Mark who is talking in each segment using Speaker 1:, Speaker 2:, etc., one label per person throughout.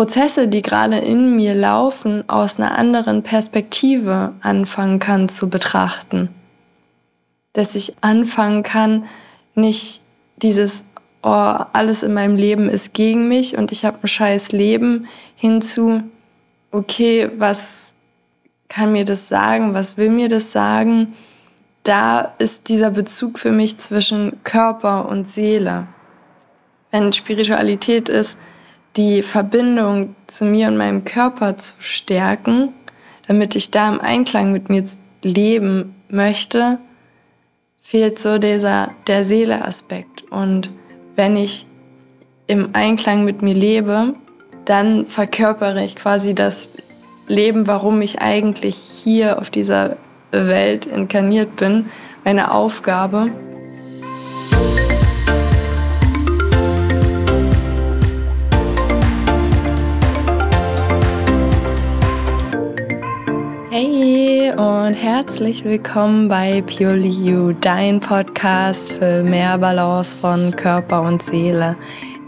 Speaker 1: Prozesse, die gerade in mir laufen, aus einer anderen Perspektive anfangen kann zu betrachten. Dass ich anfangen kann, nicht dieses, oh, alles in meinem Leben ist gegen mich und ich habe ein scheiß Leben, hinzu, okay, was kann mir das sagen, was will mir das sagen? Da ist dieser Bezug für mich zwischen Körper und Seele. Wenn Spiritualität ist, die Verbindung zu mir und meinem Körper zu stärken, damit ich da im Einklang mit mir leben möchte, fehlt so dieser der Seele-Aspekt. Und wenn ich im Einklang mit mir lebe, dann verkörpere ich quasi das Leben, warum ich eigentlich hier auf dieser Welt inkarniert bin, meine Aufgabe. Hey und herzlich willkommen bei Purely You, dein Podcast für mehr Balance von Körper und Seele.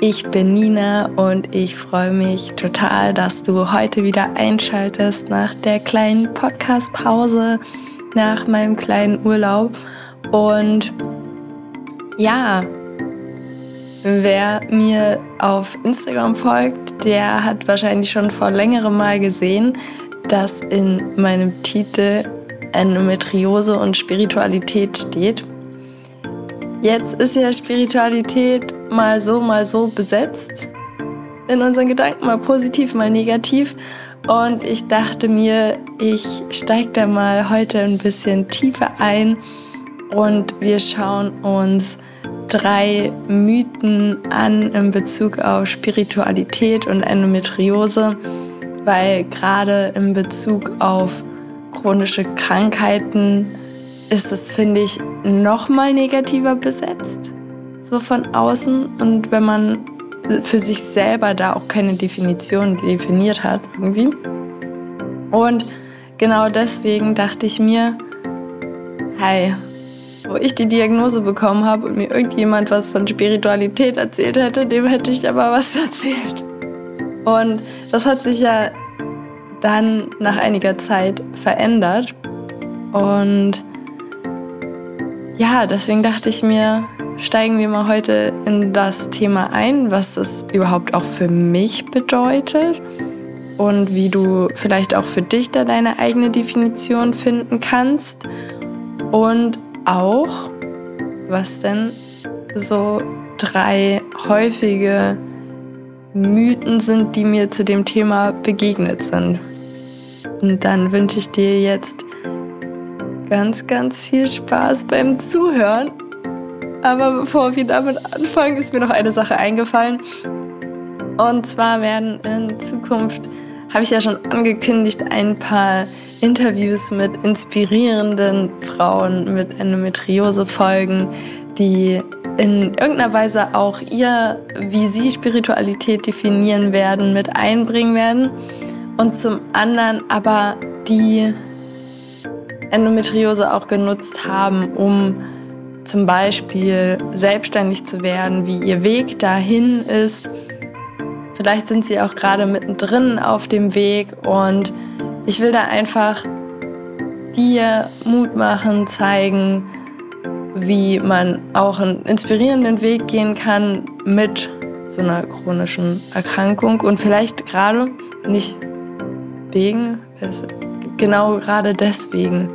Speaker 1: Ich bin Nina und ich freue mich total, dass du heute wieder einschaltest nach der kleinen Podcast-Pause, nach meinem kleinen Urlaub. Und ja, wer mir auf Instagram folgt, der hat wahrscheinlich schon vor längerem mal gesehen, dass in meinem Titel Endometriose und Spiritualität steht. Jetzt ist ja Spiritualität mal so, mal so besetzt. In unseren Gedanken mal positiv, mal negativ. Und ich dachte mir, ich steige da mal heute ein bisschen tiefer ein und wir schauen uns drei Mythen an in Bezug auf Spiritualität und Endometriose, weil gerade in Bezug auf chronische Krankheiten ist es, finde ich, noch mal negativer besetzt, so von außen. Und wenn man für sich selber da auch keine Definition definiert hat, irgendwie. Und genau deswegen dachte ich mir, hey, wo ich die Diagnose bekommen habe und mir irgendjemand was von Spiritualität erzählt hätte, dem hätte ich aber was erzählt. Und das hat sich ja dann nach einiger Zeit verändert. Und ja, deswegen dachte ich mir, steigen wir mal heute in das Thema ein, was es überhaupt auch für mich bedeutet und wie du vielleicht auch für dich da deine eigene Definition finden kannst und auch, was denn so drei häufige Mythen sind, die mir zu dem Thema begegnet sind. Und dann wünsche ich dir jetzt ganz, ganz viel Spaß beim Zuhören. Aber bevor wir damit anfangen, ist mir noch eine Sache eingefallen. Und zwar werden in Zukunft, habe ich ja schon angekündigt, ein paar Interviews mit inspirierenden Frauen mit Endometriose folgen, die in irgendeiner Weise auch ihr, wie sie Spiritualität definieren werden, mit einbringen werden. Und zum anderen aber die Endometriose auch genutzt haben, um zum Beispiel selbstständig zu werden, wie ihr Weg dahin ist. Vielleicht sind sie auch gerade mittendrin auf dem Weg und ich will da einfach dir Mut machen, zeigen, wie man auch einen inspirierenden Weg gehen kann mit so einer chronischen Erkrankung und vielleicht gerade nicht wegen, genau gerade deswegen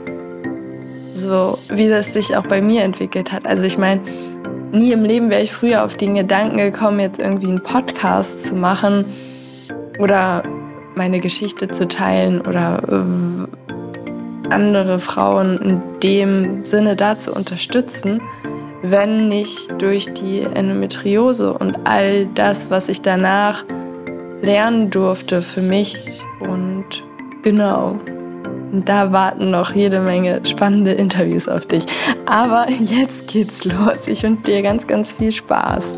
Speaker 1: so wie das sich auch bei mir entwickelt hat. Also ich meine, nie im Leben wäre ich früher auf den Gedanken gekommen, jetzt irgendwie einen Podcast zu machen oder meine Geschichte zu teilen oder andere Frauen in dem Sinne da zu unterstützen, wenn nicht durch die Endometriose und all das, was ich danach lernen durfte für mich und genau. Da warten noch jede Menge spannende Interviews auf dich. Aber jetzt geht's los. Ich wünsche dir ganz, ganz viel Spaß.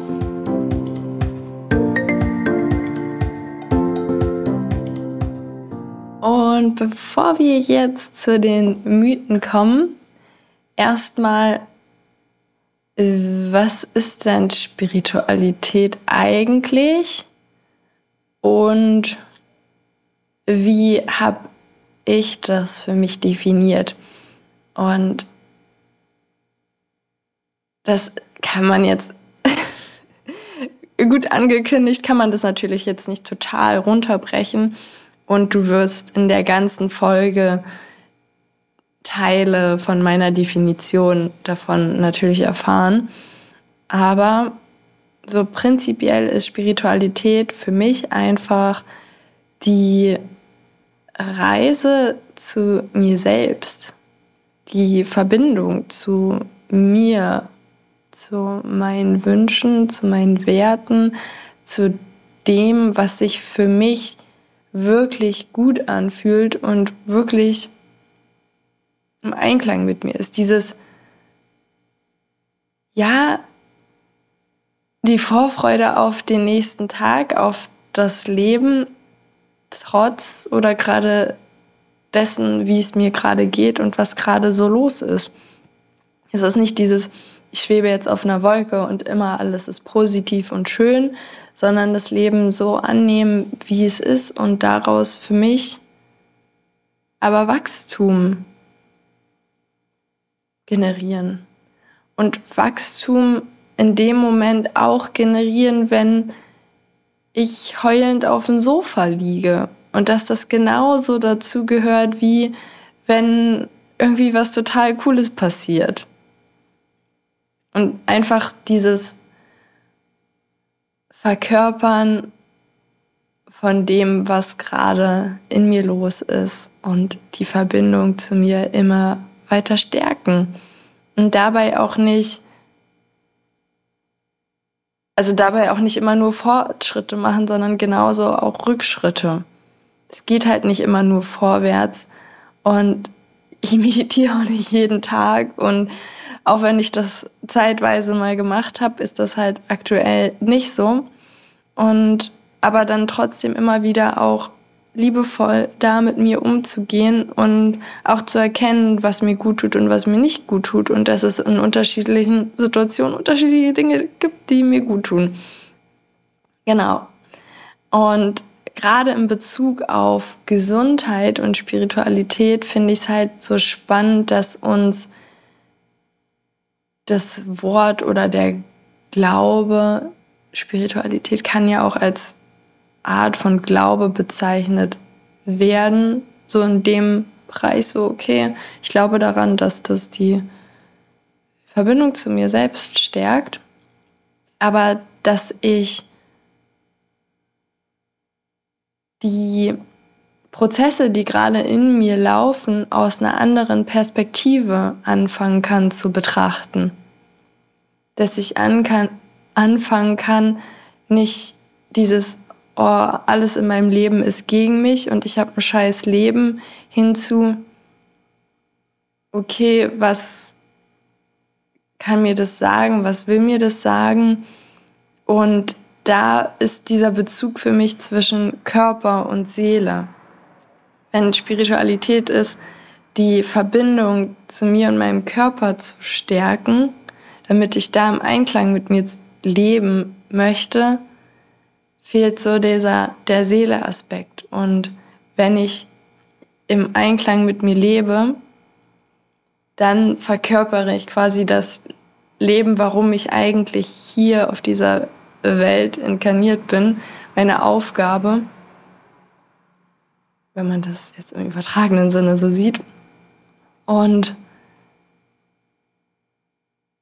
Speaker 1: Und bevor wir jetzt zu den Mythen kommen, erstmal, was ist denn Spiritualität eigentlich? und wie habe ich das für mich definiert. Und das kann man jetzt gut angekündigt, kann man das natürlich jetzt nicht total runterbrechen. Und du wirst in der ganzen Folge Teile von meiner Definition davon natürlich erfahren. Aber so prinzipiell ist Spiritualität für mich einfach die Reise zu mir selbst, die Verbindung zu mir, zu meinen Wünschen, zu meinen Werten, zu dem, was sich für mich wirklich gut anfühlt und wirklich im Einklang mit mir ist. Dieses, ja, die Vorfreude auf den nächsten Tag, auf das Leben, trotz oder gerade dessen, wie es mir gerade geht und was gerade so los ist. Es ist nicht dieses, ich schwebe jetzt auf einer Wolke und immer alles ist positiv und schön, sondern das Leben so annehmen, wie es ist und daraus für mich aber Wachstum generieren. Und Wachstum in dem Moment auch generieren, wenn ich heulend auf dem Sofa liege. Und dass das genauso dazu gehört, wie wenn irgendwie was total Cooles passiert. Und einfach dieses Verkörpern von dem, was gerade in mir los ist und die Verbindung zu mir immer weiter stärken. Und dabei auch nicht, also dabei auch nicht immer nur Fortschritte machen, sondern genauso auch Rückschritte. Es geht halt nicht immer nur vorwärts. Und ich meditiere auch nicht jeden Tag und auch wenn ich das zeitweise mal gemacht habe, ist das halt aktuell nicht so. Und aber dann trotzdem immer wieder auch liebevoll da mit mir umzugehen und auch zu erkennen, was mir gut tut und was mir nicht gut tut und dass es in unterschiedlichen Situationen unterschiedliche Dinge gibt, die mir gut tun. Genau. Und gerade in Bezug auf Gesundheit und Spiritualität finde ich es halt so spannend, dass uns das Wort oder der Glaube, Spiritualität kann ja auch als Art von Glaube bezeichnet werden, so in dem Bereich, so, okay, ich glaube daran, dass das die Verbindung zu mir selbst stärkt, aber dass ich die Prozesse, die gerade in mir laufen, aus einer anderen Perspektive anfangen kann zu betrachten dass ich an kann, anfangen kann, nicht dieses, oh, alles in meinem Leben ist gegen mich und ich habe ein scheiß Leben, hinzu, okay, was kann mir das sagen, was will mir das sagen? Und da ist dieser Bezug für mich zwischen Körper und Seele. Wenn Spiritualität ist, die Verbindung zu mir und meinem Körper zu stärken, damit ich da im Einklang mit mir leben möchte, fehlt so dieser der Seele-Aspekt. Und wenn ich im Einklang mit mir lebe, dann verkörpere ich quasi das Leben, warum ich eigentlich hier auf dieser Welt inkarniert bin, meine Aufgabe, wenn man das jetzt im übertragenen Sinne so sieht. Und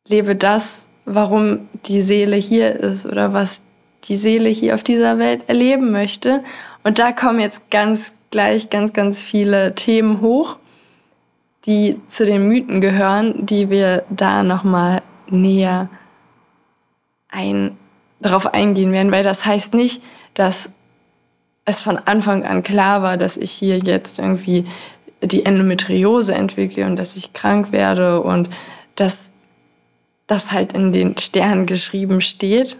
Speaker 1: lebe das, warum die Seele hier ist oder was die Seele hier auf dieser Welt erleben möchte. Und da kommen jetzt ganz gleich ganz, ganz viele Themen hoch, die zu den Mythen gehören, die wir da nochmal näher ein, darauf eingehen werden, weil das heißt nicht, dass es von Anfang an klar war, dass ich hier jetzt irgendwie die Endometriose entwickle und dass ich krank werde und dass das halt in den Sternen geschrieben steht.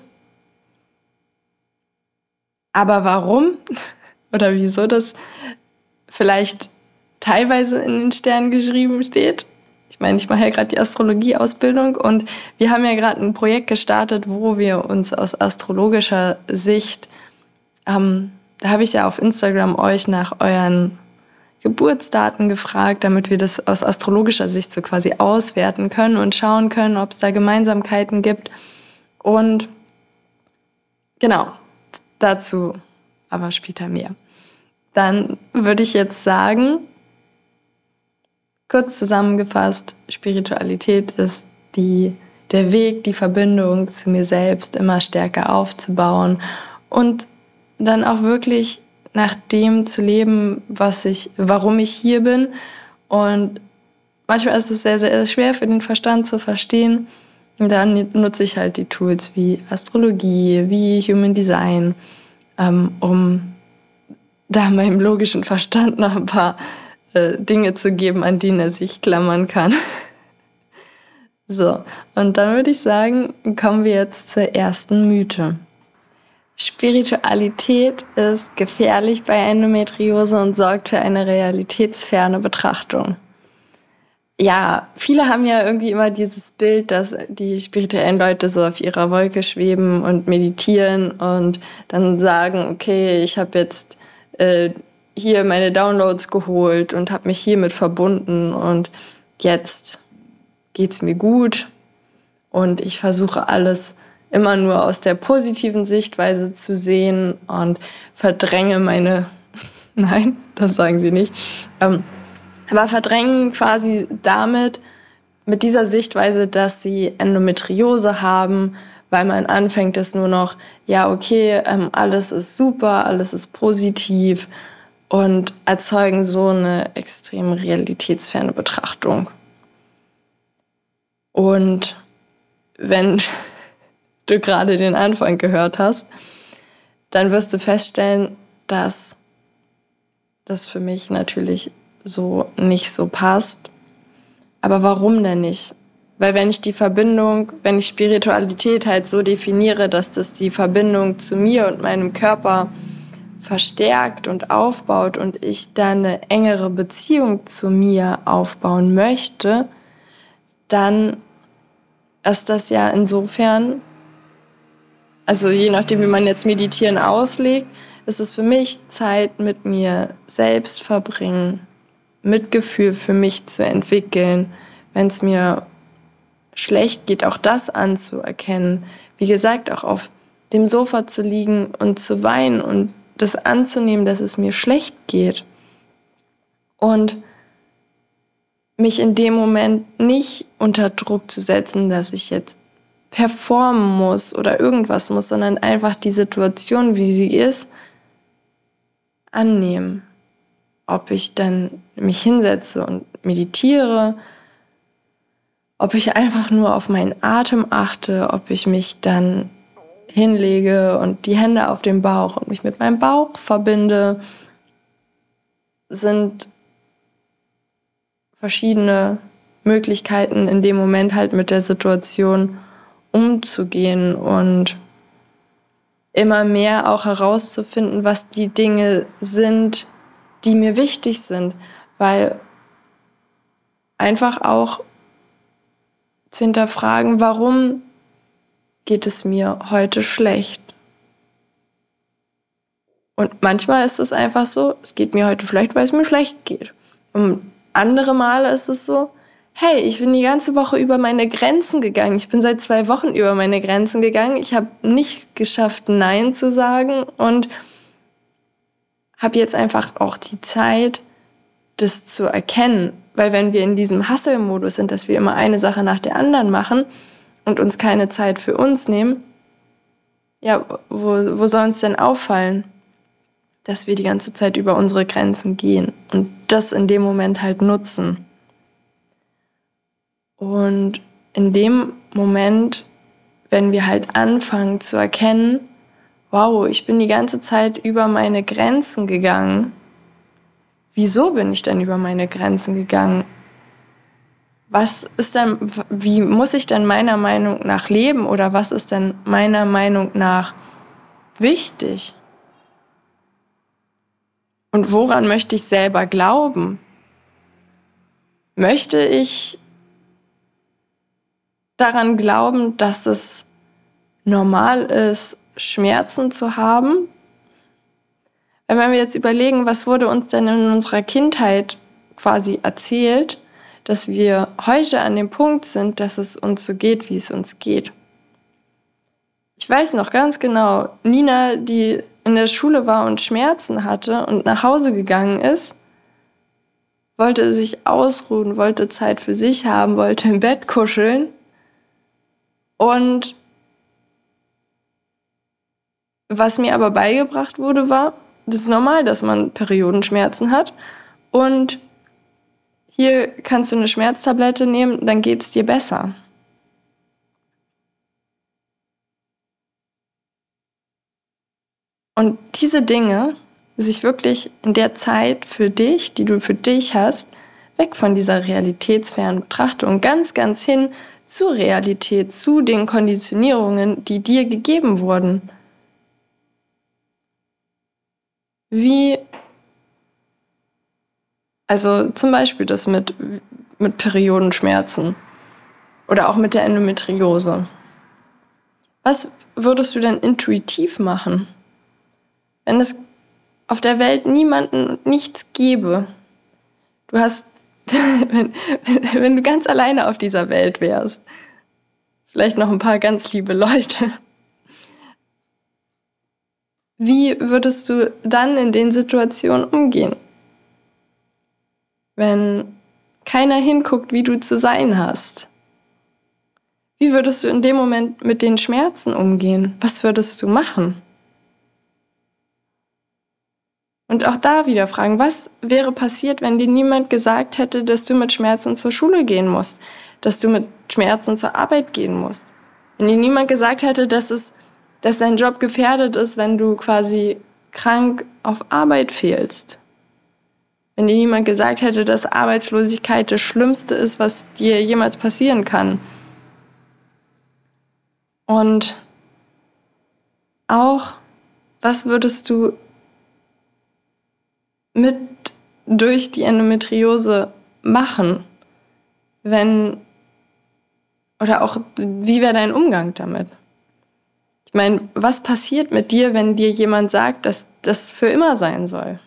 Speaker 1: Aber warum oder wieso das vielleicht teilweise in den Sternen geschrieben steht? Ich meine, ich mache ja gerade die Astrologie-Ausbildung und wir haben ja gerade ein Projekt gestartet, wo wir uns aus astrologischer Sicht ähm, da habe ich ja auf Instagram euch nach euren Geburtsdaten gefragt, damit wir das aus astrologischer Sicht so quasi auswerten können und schauen können, ob es da Gemeinsamkeiten gibt. Und genau, dazu aber später mehr. Dann würde ich jetzt sagen, kurz zusammengefasst, Spiritualität ist die, der Weg, die Verbindung zu mir selbst immer stärker aufzubauen und dann auch wirklich nach dem zu leben, was ich, warum ich hier bin. Und manchmal ist es sehr, sehr schwer für den Verstand zu verstehen. Und dann nutze ich halt die Tools wie Astrologie, wie Human Design, ähm, um da meinem logischen Verstand noch ein paar äh, Dinge zu geben, an denen er sich klammern kann. so, und dann würde ich sagen, kommen wir jetzt zur ersten Mythe. Spiritualität ist gefährlich bei Endometriose und sorgt für eine realitätsferne Betrachtung. Ja, viele haben ja irgendwie immer dieses Bild, dass die spirituellen Leute so auf ihrer Wolke schweben und meditieren und dann sagen, okay, ich habe jetzt äh, hier meine Downloads geholt und habe mich hiermit verbunden. Und jetzt geht's mir gut. Und ich versuche alles immer nur aus der positiven Sichtweise zu sehen und verdränge meine, nein, das sagen sie nicht, ähm, aber verdrängen quasi damit, mit dieser Sichtweise, dass sie Endometriose haben, weil man anfängt es nur noch, ja, okay, ähm, alles ist super, alles ist positiv und erzeugen so eine extrem realitätsferne Betrachtung. Und wenn du gerade den Anfang gehört hast, dann wirst du feststellen, dass das für mich natürlich so nicht so passt. Aber warum denn nicht? Weil wenn ich die Verbindung, wenn ich Spiritualität halt so definiere, dass das die Verbindung zu mir und meinem Körper verstärkt und aufbaut und ich dann eine engere Beziehung zu mir aufbauen möchte, dann ist das ja insofern also je nachdem, wie man jetzt Meditieren auslegt, ist es für mich Zeit mit mir selbst verbringen, Mitgefühl für mich zu entwickeln, wenn es mir schlecht geht, auch das anzuerkennen. Wie gesagt, auch auf dem Sofa zu liegen und zu weinen und das anzunehmen, dass es mir schlecht geht. Und mich in dem Moment nicht unter Druck zu setzen, dass ich jetzt performen muss oder irgendwas muss, sondern einfach die Situation, wie sie ist, annehmen. Ob ich dann mich hinsetze und meditiere, ob ich einfach nur auf meinen Atem achte, ob ich mich dann hinlege und die Hände auf den Bauch und mich mit meinem Bauch verbinde, sind verschiedene Möglichkeiten in dem Moment halt mit der Situation umzugehen und immer mehr auch herauszufinden, was die Dinge sind, die mir wichtig sind, weil einfach auch zu hinterfragen, warum geht es mir heute schlecht? Und manchmal ist es einfach so, es geht mir heute schlecht, weil es mir schlecht geht. Und andere Male ist es so, hey, ich bin die ganze Woche über meine Grenzen gegangen. Ich bin seit zwei Wochen über meine Grenzen gegangen. Ich habe nicht geschafft, Nein zu sagen und habe jetzt einfach auch die Zeit, das zu erkennen. Weil wenn wir in diesem Hustle-Modus sind, dass wir immer eine Sache nach der anderen machen und uns keine Zeit für uns nehmen, ja, wo, wo soll uns denn auffallen, dass wir die ganze Zeit über unsere Grenzen gehen und das in dem Moment halt nutzen? Und in dem Moment, wenn wir halt anfangen zu erkennen, wow, ich bin die ganze Zeit über meine Grenzen gegangen. Wieso bin ich denn über meine Grenzen gegangen? Was ist denn, wie muss ich denn meiner Meinung nach leben oder was ist denn meiner Meinung nach wichtig? Und woran möchte ich selber glauben? Möchte ich daran glauben, dass es normal ist, Schmerzen zu haben? Wenn wir jetzt überlegen, was wurde uns denn in unserer Kindheit quasi erzählt, dass wir heute an dem Punkt sind, dass es uns so geht, wie es uns geht. Ich weiß noch ganz genau, Nina, die in der Schule war und Schmerzen hatte und nach Hause gegangen ist, wollte sich ausruhen, wollte Zeit für sich haben, wollte im Bett kuscheln und was mir aber beigebracht wurde, war, das ist normal, dass man Periodenschmerzen hat und hier kannst du eine Schmerztablette nehmen, dann geht es dir besser. Und diese Dinge, sich wirklich in der Zeit für dich, die du für dich hast, weg von dieser realitätsfernen Betrachtung, ganz, ganz hin zur Realität, zu den Konditionierungen, die dir gegeben wurden. Wie also zum Beispiel das mit, mit Periodenschmerzen oder auch mit der Endometriose. Was würdest du denn intuitiv machen, wenn es auf der Welt niemanden und nichts gäbe? Du hast, wenn, wenn du ganz alleine auf dieser Welt wärst, vielleicht noch ein paar ganz liebe Leute. Wie würdest du dann in den Situationen umgehen? Wenn keiner hinguckt, wie du zu sein hast? Wie würdest du in dem Moment mit den Schmerzen umgehen? Was würdest du machen? Und auch da wieder fragen, was wäre passiert, wenn dir niemand gesagt hätte, dass du mit Schmerzen zur Schule gehen musst, dass du mit Schmerzen zur Arbeit gehen musst? Wenn dir niemand gesagt hätte, dass es, dass dein Job gefährdet ist, wenn du quasi krank auf Arbeit fehlst? Wenn dir niemand gesagt hätte, dass Arbeitslosigkeit das Schlimmste ist, was dir jemals passieren kann. Und auch, was würdest du mit durch die Endometriose machen, wenn, oder auch, wie wäre dein Umgang damit? Ich meine, was passiert mit dir, wenn dir jemand sagt, dass das für immer sein soll?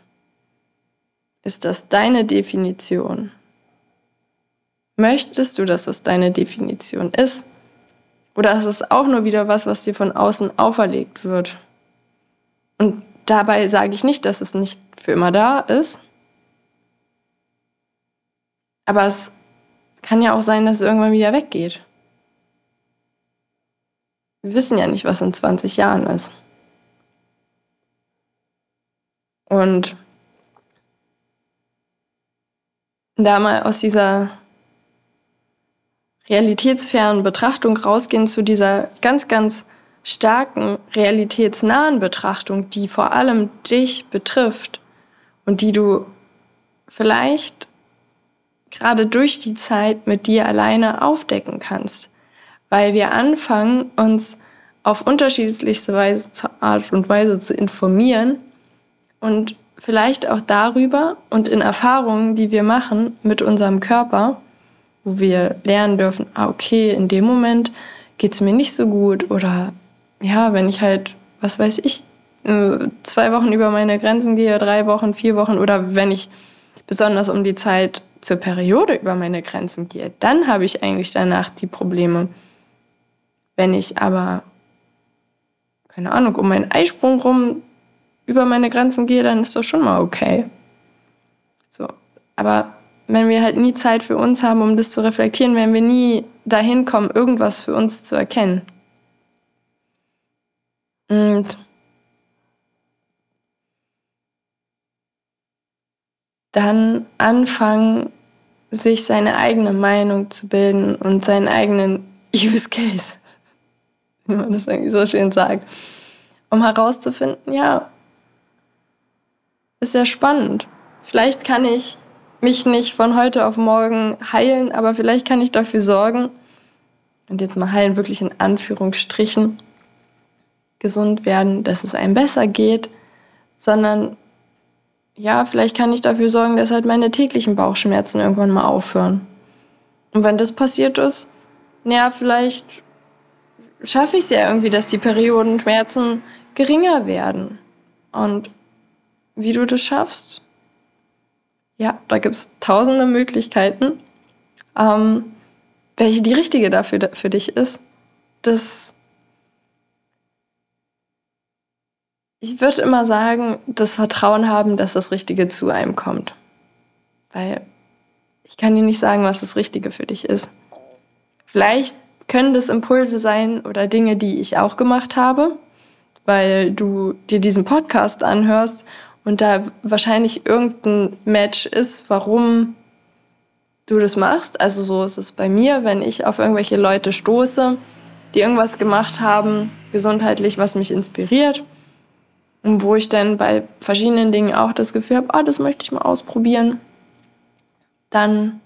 Speaker 1: Ist das deine Definition? Möchtest du, dass das deine Definition ist? Oder ist es auch nur wieder was, was dir von außen auferlegt wird? Und dabei sage ich nicht, dass es nicht für immer da ist. Aber es kann ja auch sein, dass es irgendwann wieder weggeht. Wir wissen ja nicht, was in 20 Jahren ist. Und da mal aus dieser realitätsfernen Betrachtung rausgehen zu dieser ganz, ganz starken, realitätsnahen Betrachtung, die vor allem dich betrifft und die du vielleicht gerade durch die Zeit mit dir alleine aufdecken kannst, weil wir anfangen, uns auf unterschiedlichste Weise, Art und Weise zu informieren und vielleicht auch darüber und in Erfahrungen, die wir machen mit unserem Körper, wo wir lernen dürfen, ah, okay, in dem Moment geht es mir nicht so gut oder ja, wenn ich halt, was weiß ich, äh, zwei Wochen über meine Grenzen gehe, drei Wochen, vier Wochen oder wenn ich besonders um die Zeit zur Periode über meine Grenzen gehe, dann habe ich eigentlich danach die Probleme. Wenn ich aber, keine Ahnung, um meinen Eisprung rum über meine Grenzen gehe, dann ist das schon mal okay. So. Aber wenn wir halt nie Zeit für uns haben, um das zu reflektieren, werden wir nie dahin kommen, irgendwas für uns zu erkennen. Und dann anfangen, sich seine eigene Meinung zu bilden und seinen eigenen Use Case, wie man das irgendwie so schön sagt, um herauszufinden, ja, ist ja spannend. Vielleicht kann ich mich nicht von heute auf morgen heilen, aber vielleicht kann ich dafür sorgen, und jetzt mal heilen wirklich in Anführungsstrichen, gesund werden, dass es einem besser geht, sondern ja, vielleicht kann ich dafür sorgen, dass halt meine täglichen Bauchschmerzen irgendwann mal aufhören. Und wenn das passiert ist, naja, vielleicht schaffe ich es ja irgendwie, dass die Periodenschmerzen geringer werden. Und wie du das schaffst. Ja, da gibt es tausende Möglichkeiten. Ähm, welche die richtige dafür für dich ist, das ich würde immer sagen, das Vertrauen haben, dass das Richtige zu einem kommt. Weil ich kann dir nicht sagen, was das Richtige für dich ist. Vielleicht können das Impulse sein oder Dinge, die ich auch gemacht habe, weil du dir diesen Podcast anhörst und da wahrscheinlich irgendein Match ist, warum du das machst. Also so ist es bei mir, wenn ich auf irgendwelche Leute stoße, die irgendwas gemacht haben, gesundheitlich, was mich inspiriert. Und wo ich dann bei verschiedenen Dingen auch das Gefühl habe, ah, das möchte ich mal ausprobieren, dann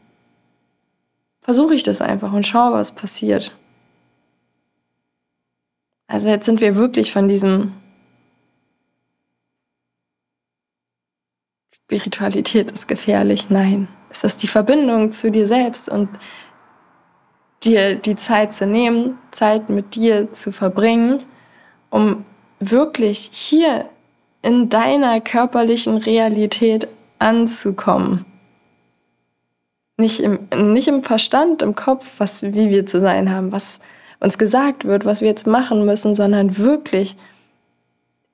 Speaker 1: versuche ich das einfach und schaue, was passiert. Also jetzt sind wir wirklich von diesem Spiritualität ist gefährlich. Nein, es ist die Verbindung zu dir selbst und dir die Zeit zu nehmen, Zeit mit dir zu verbringen, um wirklich hier in deiner körperlichen Realität anzukommen. Nicht im, nicht im Verstand, im Kopf, was, wie wir zu sein haben, was uns gesagt wird, was wir jetzt machen müssen, sondern wirklich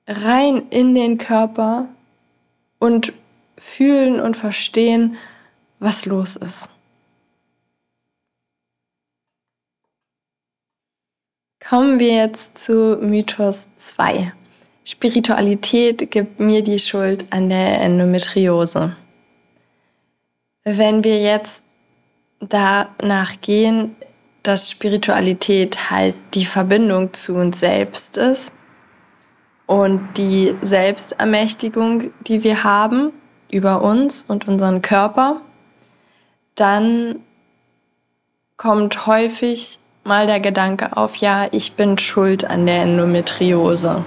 Speaker 1: rein in den Körper und fühlen und verstehen, was los ist. Kommen wir jetzt zu Mythos 2. Spiritualität gibt mir die Schuld an der Endometriose. Wenn wir jetzt danach gehen, dass Spiritualität halt die Verbindung zu uns selbst ist und die Selbstermächtigung, die wir haben über uns und unseren Körper, dann kommt häufig mal der Gedanke auf, ja, ich bin schuld an der Endometriose.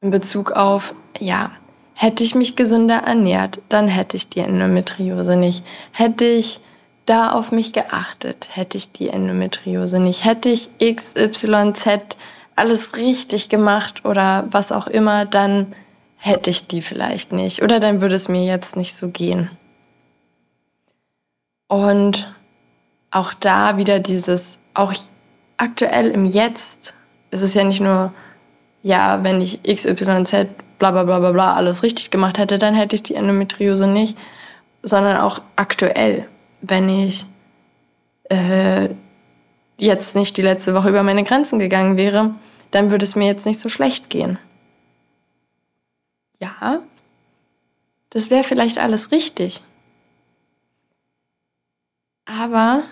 Speaker 1: In Bezug auf, ja, hätte ich mich gesünder ernährt, dann hätte ich die Endometriose nicht. Hätte ich da auf mich geachtet, hätte ich die Endometriose nicht. Hätte ich XYZ alles richtig gemacht oder was auch immer, dann hätte ich die vielleicht nicht. Oder dann würde es mir jetzt nicht so gehen. Und auch da wieder dieses, auch aktuell im Jetzt, ist es ja nicht nur, ja, wenn ich XYZ bla bla bla bla bla alles richtig gemacht hätte, dann hätte ich die Endometriose nicht, sondern auch aktuell, wenn ich äh, jetzt nicht die letzte Woche über meine Grenzen gegangen wäre, dann würde es mir jetzt nicht so schlecht gehen. Ja, das wäre vielleicht alles richtig. Aber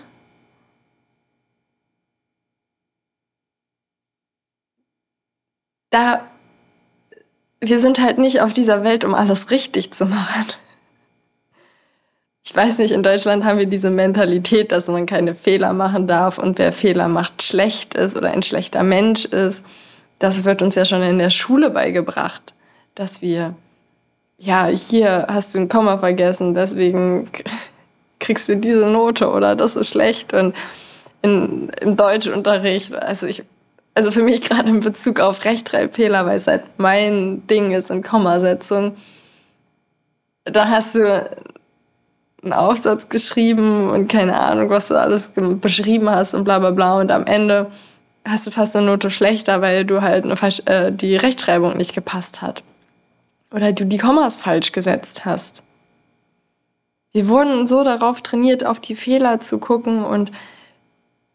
Speaker 1: da wir sind halt nicht auf dieser Welt, um alles richtig zu machen. Ich weiß nicht, in Deutschland haben wir diese Mentalität, dass man keine Fehler machen darf und wer Fehler macht, schlecht ist oder ein schlechter Mensch ist. Das wird uns ja schon in der Schule beigebracht, dass wir, ja, hier hast du ein Komma vergessen, deswegen kriegst du diese Note oder das ist schlecht. Und in, im Deutschunterricht, also ich also für mich gerade in Bezug auf Rechtschreibfehler, weil es halt mein Ding ist in Kommasetzung, da hast du einen Aufsatz geschrieben und keine Ahnung, was du alles beschrieben hast und bla bla bla und am Ende hast du fast eine Note schlechter, weil du halt eine, äh, die Rechtschreibung nicht gepasst hat. Oder du die Kommas falsch gesetzt hast. Wir wurden so darauf trainiert, auf die Fehler zu gucken und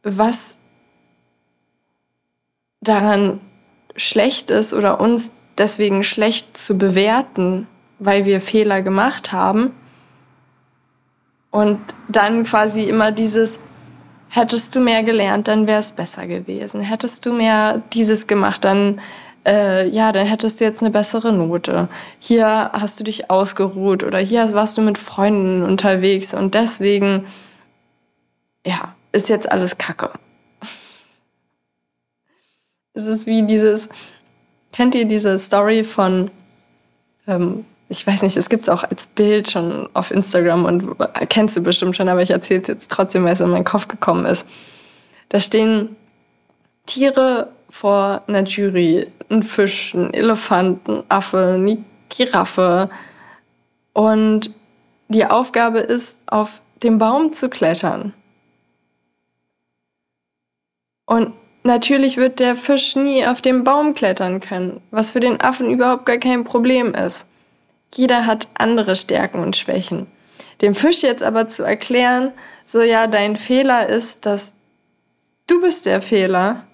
Speaker 1: was daran schlecht ist oder uns deswegen schlecht zu bewerten, weil wir Fehler gemacht haben. Und dann quasi immer dieses, hättest du mehr gelernt, dann wäre es besser gewesen. Hättest du mehr dieses gemacht, dann äh, ja, dann hättest du jetzt eine bessere Note. Hier hast du dich ausgeruht oder hier warst du mit Freunden unterwegs und deswegen, ja, ist jetzt alles Kacke. Es ist wie dieses, kennt ihr diese Story von, ähm, ich weiß nicht, es gibt es auch als Bild schon auf Instagram und kennst du bestimmt schon, aber ich erzähle es jetzt trotzdem, weil es in meinen Kopf gekommen ist. Da stehen Tiere vor einer Jury. Ein Fisch, ein Elefant, ein Affe, eine Giraffe. Und die Aufgabe ist, auf den Baum zu klettern. Und natürlich wird der Fisch nie auf den Baum klettern können, was für den Affen überhaupt gar kein Problem ist. Jeder hat andere Stärken und Schwächen. Dem Fisch jetzt aber zu erklären, so ja, dein Fehler ist, dass du bist der Fehler,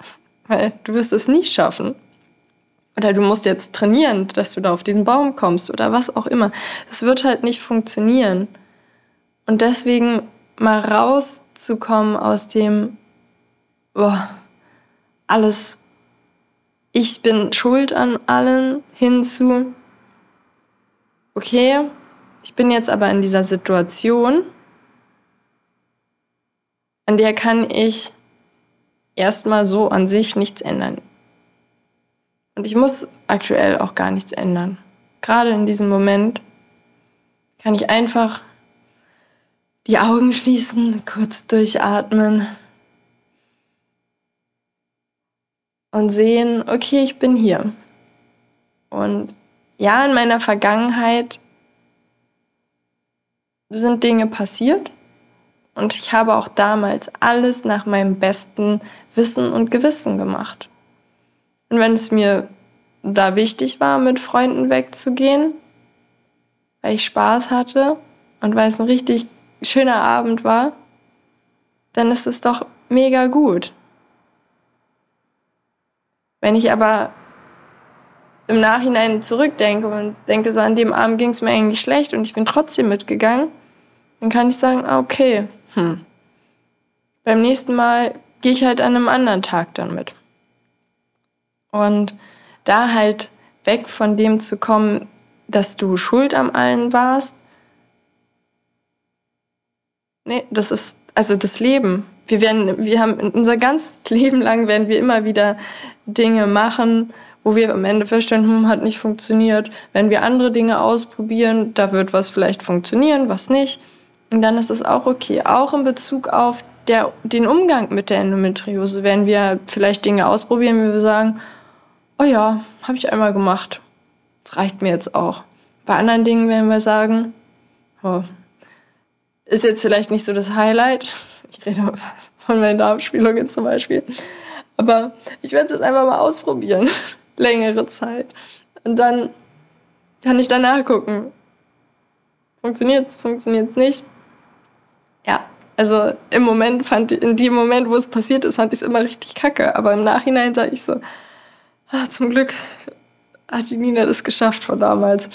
Speaker 1: weil du wirst es nie schaffen. Oder du musst jetzt trainieren, dass du da auf diesen Baum kommst oder was auch immer. Das wird halt nicht funktionieren. Und deswegen mal rauszukommen aus dem, boah, alles, ich bin schuld an allen, hinzu, okay, ich bin jetzt aber in dieser Situation, an der kann ich erstmal so an sich nichts ändern. Und ich muss aktuell auch gar nichts ändern. Gerade in diesem Moment kann ich einfach die Augen schließen, kurz durchatmen und sehen, okay, ich bin hier. Und ja, in meiner Vergangenheit sind Dinge passiert und ich habe auch damals alles nach meinem besten Wissen und Gewissen gemacht. Und wenn es mir da wichtig war, mit Freunden wegzugehen, weil ich Spaß hatte und weil es ein richtig schöner Abend war, dann ist es doch mega gut. Wenn ich aber im Nachhinein zurückdenke und denke, so an dem Abend ging es mir eigentlich schlecht und ich bin trotzdem mitgegangen, dann kann ich sagen, ah, okay, hm. beim nächsten Mal gehe ich halt an einem anderen Tag dann mit. Und da halt weg von dem zu kommen, dass du schuld am allen warst. Nee, das ist also das Leben. Wir werden, wir haben unser ganzes Leben lang werden wir immer wieder Dinge machen, wo wir am Ende feststellen, hm, hat nicht funktioniert. Wenn wir andere Dinge ausprobieren, da wird was vielleicht funktionieren, was nicht. Und dann ist es auch okay. Auch in Bezug auf der, den Umgang mit der Endometriose werden wir vielleicht Dinge ausprobieren, wie wir sagen, oh ja, habe ich einmal gemacht. Das reicht mir jetzt auch. Bei anderen Dingen werden wir sagen, oh, ist jetzt vielleicht nicht so das Highlight. Ich rede von meinen Darmspielungen zum Beispiel. Aber ich werde es jetzt einfach mal ausprobieren. Längere Zeit. Und dann kann ich danach gucken. Funktioniert es, funktioniert es nicht. Ja, also im Moment fand in dem Moment, wo es passiert ist, fand ich es immer richtig kacke. Aber im Nachhinein sage ich so, ah, zum Glück hat die Nina das geschafft von damals.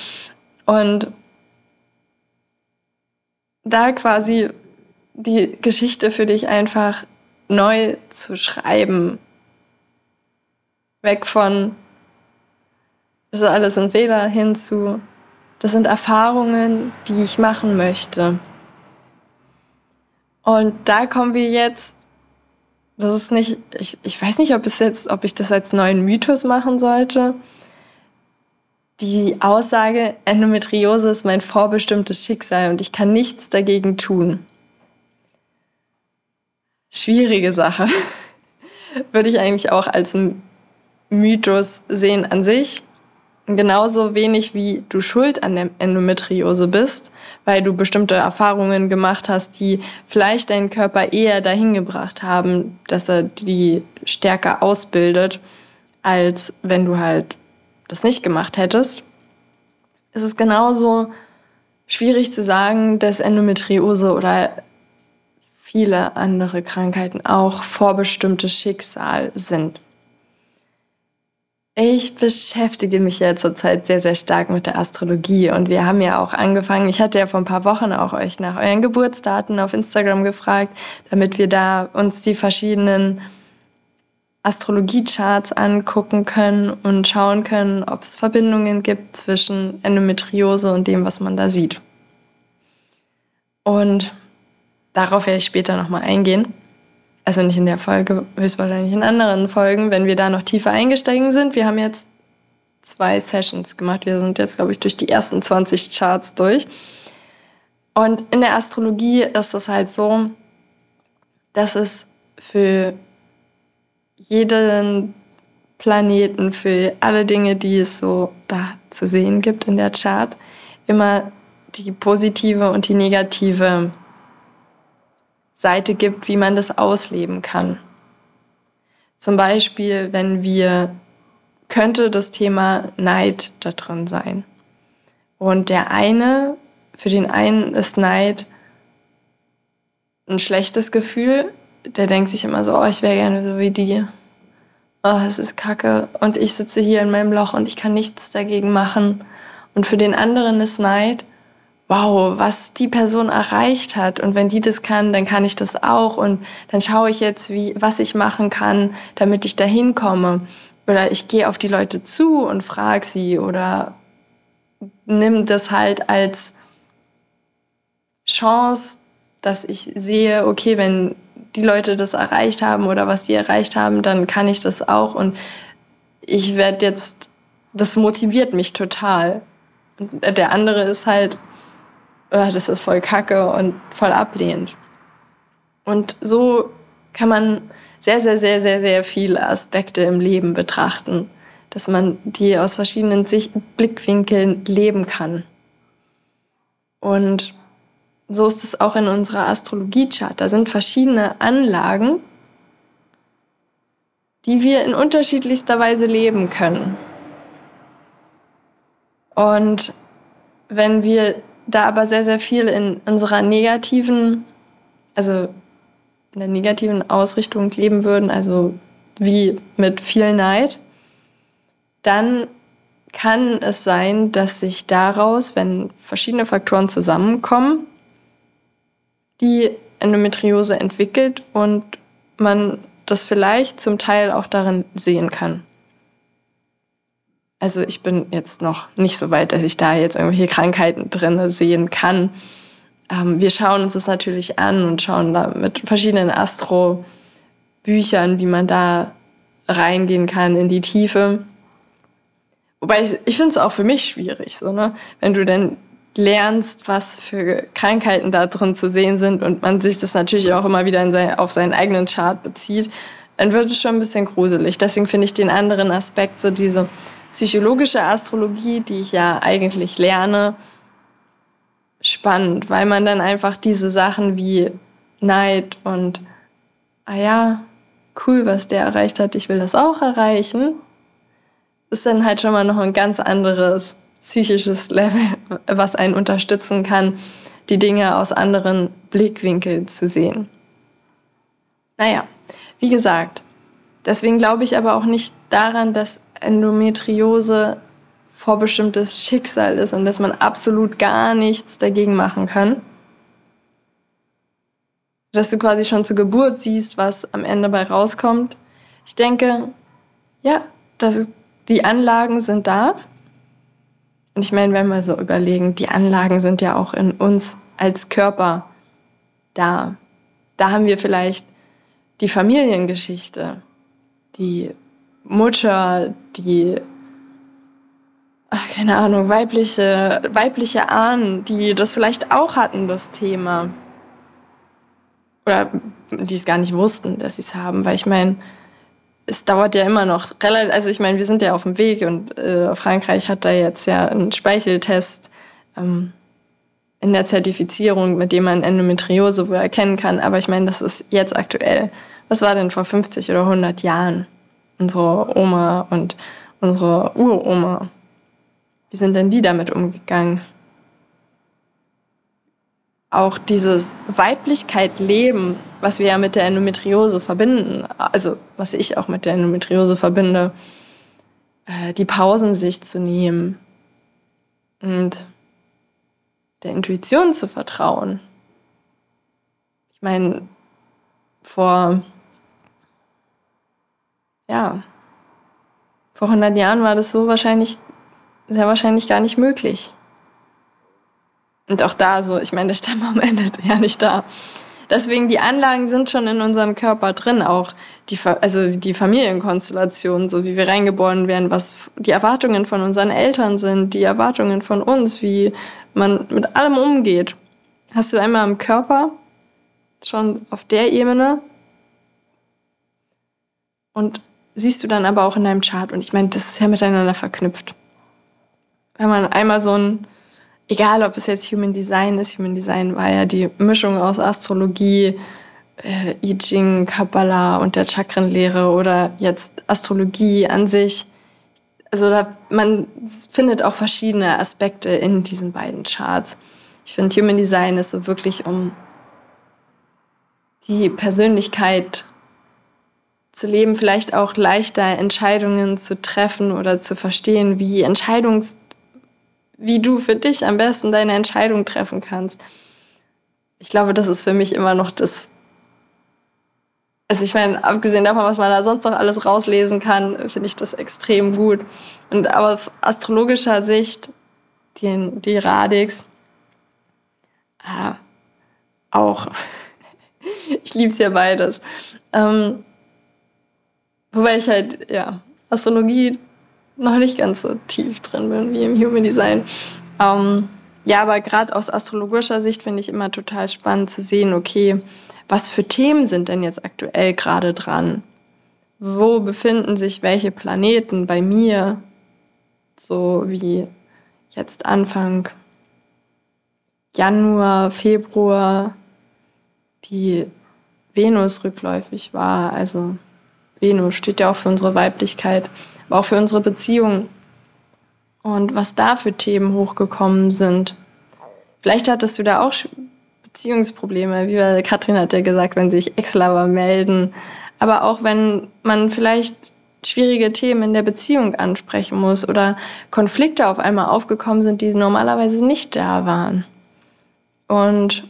Speaker 1: Und da quasi die Geschichte für dich einfach neu zu schreiben. Weg von, das ist alles ein Fehler, hin zu, das sind Erfahrungen, die ich machen möchte. Und da kommen wir jetzt das ist nicht, ich, ich weiß nicht, ob es jetzt, ob ich das als neuen Mythos machen sollte. Die Aussage, Endometriose ist mein vorbestimmtes Schicksal und ich kann nichts dagegen tun. Schwierige Sache. Würde ich eigentlich auch als Mythos sehen an sich. Genauso wenig wie du schuld an der Endometriose bist, weil du bestimmte Erfahrungen gemacht hast, die vielleicht deinen Körper eher dahin gebracht haben, dass er die stärker ausbildet, als wenn du halt das nicht gemacht hättest. Es ist genauso schwierig zu sagen, dass Endometriose oder viele andere Krankheiten auch vorbestimmtes Schicksal sind. Ich beschäftige mich ja zurzeit sehr, sehr stark mit der Astrologie und wir haben ja auch angefangen, ich hatte ja vor ein paar Wochen auch euch nach euren Geburtsdaten auf Instagram gefragt, damit wir da uns die verschiedenen Astrologie-Charts angucken können und schauen können, ob es Verbindungen gibt zwischen Endometriose und dem, was man da sieht. Und darauf werde ich später nochmal eingehen also nicht in der Folge, höchstwahrscheinlich in anderen Folgen, wenn wir da noch tiefer eingestiegen sind. Wir haben jetzt zwei Sessions gemacht. Wir sind jetzt, glaube ich, durch die ersten 20 Charts durch. Und in der Astrologie ist es halt so, dass es für jeden Planeten, für alle Dinge, die es so da zu sehen gibt in der Chart, immer die positive und die negative Seite gibt, wie man das ausleben kann. Zum Beispiel, wenn wir, könnte das Thema Neid da drin sein. Und der eine, für den einen ist Neid ein schlechtes Gefühl. Der denkt sich immer so, oh, ich wäre gerne so wie die. Oh, es ist kacke. Und ich sitze hier in meinem Loch und ich kann nichts dagegen machen. Und für den anderen ist Neid, wow, was die Person erreicht hat. Und wenn die das kann, dann kann ich das auch. Und dann schaue ich jetzt, wie, was ich machen kann, damit ich dahin komme. Oder ich gehe auf die Leute zu und frage sie oder nimm das halt als Chance, dass ich sehe, okay, wenn die Leute das erreicht haben oder was die erreicht haben, dann kann ich das auch und ich werde jetzt, das motiviert mich total. Und der andere ist halt, oh, das ist voll kacke und voll ablehnend. Und so kann man sehr, sehr, sehr, sehr, sehr viele Aspekte im Leben betrachten, dass man die aus verschiedenen Sicht Blickwinkeln leben kann. Und so ist es auch in unserer Astrologie-Chart. Da sind verschiedene Anlagen, die wir in unterschiedlichster Weise leben können. Und wenn wir da aber sehr, sehr viel in unserer negativen, also in der negativen Ausrichtung leben würden, also wie mit viel Neid, dann kann es sein, dass sich daraus, wenn verschiedene Faktoren zusammenkommen, die Endometriose entwickelt und man das vielleicht zum Teil auch darin sehen kann. Also ich bin jetzt noch nicht so weit, dass ich da jetzt irgendwelche Krankheiten drin sehen kann. Ähm, wir schauen uns das natürlich an und schauen da mit verschiedenen Astro-Büchern, wie man da reingehen kann in die Tiefe. Wobei ich, ich finde es auch für mich schwierig, so, ne? wenn du denn lernst, was für Krankheiten da drin zu sehen sind und man sich das natürlich auch immer wieder sein, auf seinen eigenen Chart bezieht, dann wird es schon ein bisschen gruselig. Deswegen finde ich den anderen Aspekt, so diese psychologische Astrologie, die ich ja eigentlich lerne, spannend, weil man dann einfach diese Sachen wie Neid und, ah ja, cool, was der erreicht hat, ich will das auch erreichen, ist dann halt schon mal noch ein ganz anderes psychisches Level, was einen unterstützen kann, die Dinge aus anderen Blickwinkeln zu sehen. Naja, wie gesagt, deswegen glaube ich aber auch nicht daran, dass Endometriose vorbestimmtes Schicksal ist und dass man absolut gar nichts dagegen machen kann. Dass du quasi schon zur Geburt siehst, was am Ende bei rauskommt. Ich denke, ja, das, die Anlagen sind da. Und ich meine, wenn wir so überlegen, die Anlagen sind ja auch in uns als Körper da. Da haben wir vielleicht die Familiengeschichte, die Mutter, die, ach, keine Ahnung, weibliche, weibliche Ahnen, die das vielleicht auch hatten, das Thema. Oder die es gar nicht wussten, dass sie es haben, weil ich meine, es dauert ja immer noch relativ, also ich meine, wir sind ja auf dem Weg und äh, Frankreich hat da jetzt ja einen Speicheltest ähm, in der Zertifizierung, mit dem man Endometriose wohl erkennen kann. Aber ich meine, das ist jetzt aktuell. Was war denn vor 50 oder 100 Jahren? Unsere Oma und unsere Uroma. Wie sind denn die damit umgegangen? Auch dieses Weiblichkeit leben was wir ja mit der Endometriose verbinden, also was ich auch mit der Endometriose verbinde, äh, die Pausen sich zu nehmen und der Intuition zu vertrauen. Ich meine, vor, ja, vor 100 Jahren war das so wahrscheinlich, sehr wahrscheinlich gar nicht möglich. Und auch da so, ich meine, der Stamm am Ende ja nicht da. Deswegen, die Anlagen sind schon in unserem Körper drin, auch die, also die Familienkonstellation, so wie wir reingeboren werden, was die Erwartungen von unseren Eltern sind, die Erwartungen von uns, wie man mit allem umgeht. Hast du einmal im Körper schon auf der Ebene? Und siehst du dann aber auch in deinem Chart. Und ich meine, das ist ja miteinander verknüpft. Wenn man einmal so ein, egal ob es jetzt Human Design ist, Human Design war ja die Mischung aus Astrologie, äh, I Ching, Kabbalah und der Chakrenlehre oder jetzt Astrologie an sich. Also da, man findet auch verschiedene Aspekte in diesen beiden Charts. Ich finde, Human Design ist so wirklich um die Persönlichkeit zu leben, vielleicht auch leichter Entscheidungen zu treffen oder zu verstehen, wie Entscheidungs wie du für dich am besten deine Entscheidung treffen kannst. Ich glaube, das ist für mich immer noch das. Also ich meine, abgesehen davon, was man da sonst noch alles rauslesen kann, finde ich das extrem gut. Und aber aus astrologischer Sicht, die, die Radix, äh, auch. ich liebe es ja beides. Ähm, wobei ich halt, ja, Astrologie noch nicht ganz so tief drin bin wie im Human Design. Ähm, ja, aber gerade aus astrologischer Sicht finde ich immer total spannend zu sehen, okay, was für Themen sind denn jetzt aktuell gerade dran? Wo befinden sich welche Planeten bei mir? So wie jetzt Anfang Januar, Februar die Venus rückläufig war. Also Venus steht ja auch für unsere Weiblichkeit aber auch für unsere Beziehung. Und was da für Themen hochgekommen sind. Vielleicht hattest du da auch Beziehungsprobleme, wie Katrin hat ja gesagt, wenn sich Ex-Lover melden. Aber auch wenn man vielleicht schwierige Themen in der Beziehung ansprechen muss oder Konflikte auf einmal aufgekommen sind, die normalerweise nicht da waren. Und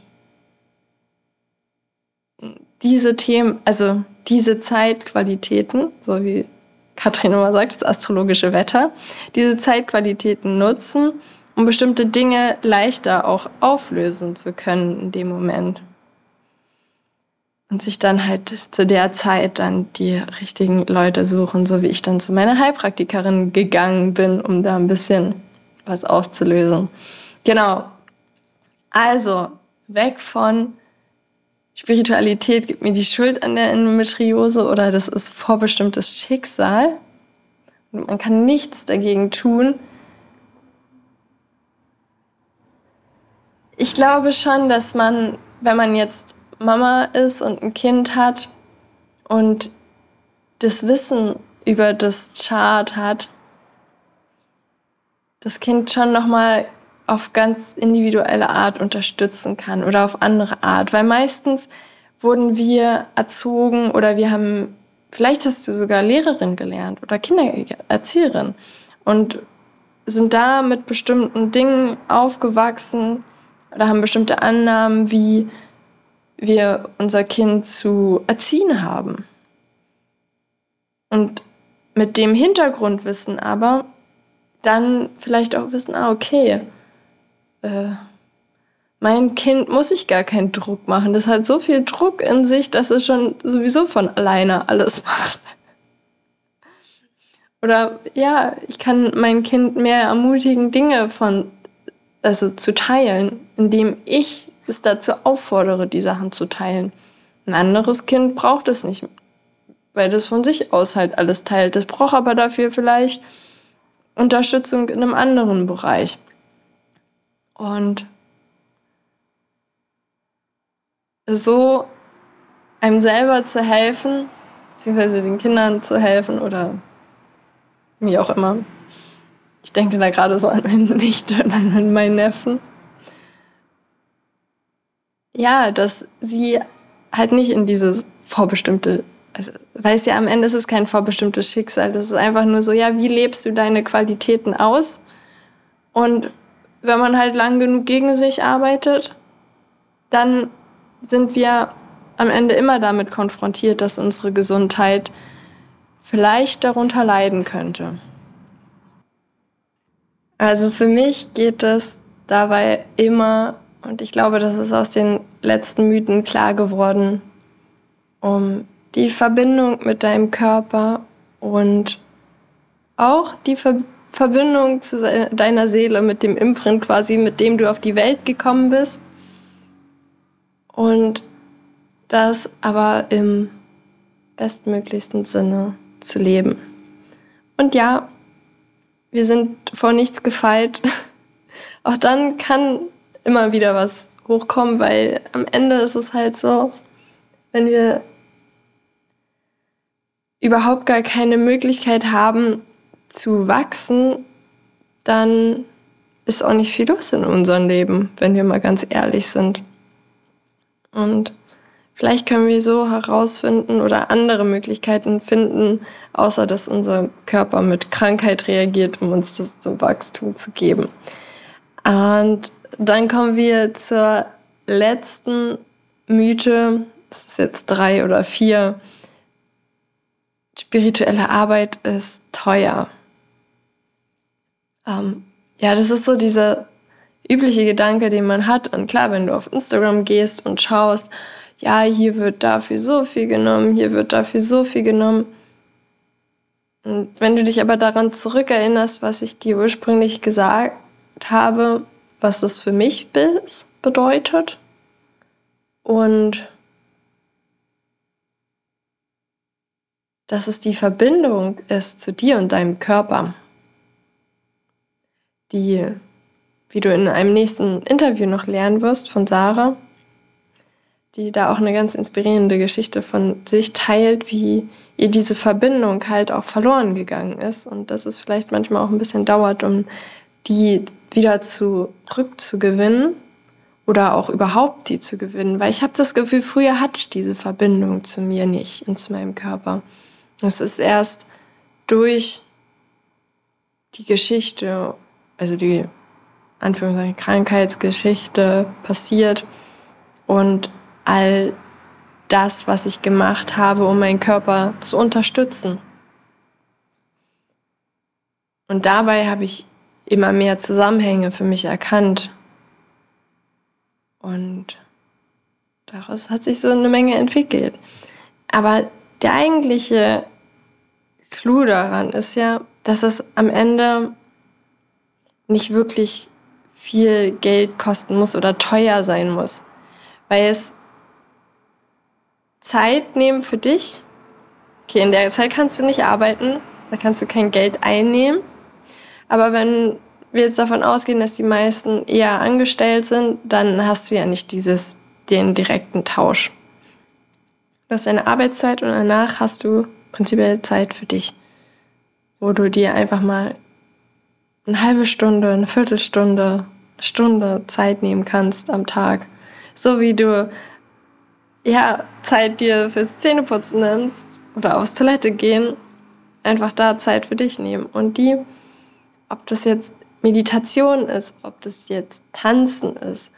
Speaker 1: diese Themen, also diese Zeitqualitäten, so wie Katrin immer sagt, das astrologische Wetter, diese Zeitqualitäten nutzen, um bestimmte Dinge leichter auch auflösen zu können in dem Moment. Und sich dann halt zu der Zeit dann die richtigen Leute suchen, so wie ich dann zu meiner Heilpraktikerin gegangen bin, um da ein bisschen was auszulösen. Genau. Also, weg von Spiritualität gibt mir die Schuld an der Endometriose oder das ist vorbestimmtes Schicksal. Und man kann nichts dagegen tun. Ich glaube schon, dass man, wenn man jetzt Mama ist und ein Kind hat und das Wissen über das Chart hat, das Kind schon noch mal auf ganz individuelle Art unterstützen kann oder auf andere Art. Weil meistens wurden wir erzogen oder wir haben, vielleicht hast du sogar Lehrerin gelernt oder Kindererzieherin und sind da mit bestimmten Dingen aufgewachsen oder haben bestimmte Annahmen, wie wir unser Kind zu erziehen haben. Und mit dem Hintergrundwissen aber dann vielleicht auch wissen, ah, okay, äh, mein Kind muss ich gar keinen Druck machen. Das hat so viel Druck in sich, dass es schon sowieso von alleine alles macht. Oder ja, ich kann mein Kind mehr ermutigen, Dinge von, also zu teilen, indem ich es dazu auffordere, die Sachen zu teilen. Ein anderes Kind braucht es nicht, weil das von sich aus halt alles teilt. Das braucht aber dafür vielleicht Unterstützung in einem anderen Bereich. Und so einem selber zu helfen, beziehungsweise den Kindern zu helfen oder wie auch immer. Ich denke da gerade so an meine Nichte und an meinen Neffen. Ja, dass sie halt nicht in dieses vorbestimmte, also, weil es ja am Ende ist es kein vorbestimmtes Schicksal. Das ist einfach nur so, ja, wie lebst du deine Qualitäten aus? Und wenn man halt lang genug gegen sich arbeitet, dann sind wir am Ende immer damit konfrontiert, dass unsere Gesundheit vielleicht darunter leiden könnte. Also für mich geht es dabei immer, und ich glaube, das ist aus den letzten Mythen klar geworden, um die Verbindung mit deinem Körper und auch die Verbindung Verbindung zu deiner Seele, mit dem Imprint quasi, mit dem du auf die Welt gekommen bist. Und das aber im bestmöglichsten Sinne zu leben. Und ja, wir sind vor nichts gefeit. Auch dann kann immer wieder was hochkommen, weil am Ende ist es halt so, wenn wir überhaupt gar keine Möglichkeit haben zu wachsen, dann ist auch nicht viel los in unserem Leben, wenn wir mal ganz ehrlich sind. Und vielleicht können wir so herausfinden oder andere Möglichkeiten finden, außer dass unser Körper mit Krankheit reagiert, um uns das zum Wachstum zu geben. Und dann kommen wir zur letzten Mythe. Es ist jetzt drei oder vier. Spirituelle Arbeit ist teuer. Ähm, ja, das ist so dieser übliche Gedanke, den man hat. Und klar, wenn du auf Instagram gehst und schaust, ja, hier wird dafür so viel genommen, hier wird dafür so viel genommen. Und wenn du dich aber daran zurückerinnerst, was ich dir ursprünglich gesagt habe, was das für mich bedeutet und dass es die Verbindung ist zu dir und deinem Körper die, wie du in einem nächsten Interview noch lernen wirst von Sarah, die da auch eine ganz inspirierende Geschichte von sich teilt, wie ihr diese Verbindung halt auch verloren gegangen ist und dass es vielleicht manchmal auch ein bisschen dauert, um die wieder zurückzugewinnen oder auch überhaupt die zu gewinnen, weil ich habe das Gefühl, früher hatte ich diese Verbindung zu mir nicht und zu meinem Körper. Es ist erst durch die Geschichte also die Anführungszeichen Krankheitsgeschichte passiert und all das, was ich gemacht habe, um meinen Körper zu unterstützen. Und dabei habe ich immer mehr Zusammenhänge für mich erkannt. Und daraus hat sich so eine Menge entwickelt. Aber der eigentliche Clou daran ist ja, dass es am Ende nicht wirklich viel Geld kosten muss oder teuer sein muss. Weil es Zeit nehmen für dich. Okay, in der Zeit kannst du nicht arbeiten, da kannst du kein Geld einnehmen. Aber wenn wir jetzt davon ausgehen, dass die meisten eher angestellt sind, dann hast du ja nicht dieses, den direkten Tausch. Du hast eine Arbeitszeit und danach hast du prinzipiell Zeit für dich, wo du dir einfach mal eine halbe Stunde, eine Viertelstunde, eine Stunde Zeit nehmen kannst am Tag. So wie du ja Zeit dir fürs Zähneputzen nimmst oder aufs Toilette gehen, einfach da Zeit für dich nehmen. Und die, ob das jetzt Meditation ist, ob das jetzt Tanzen ist,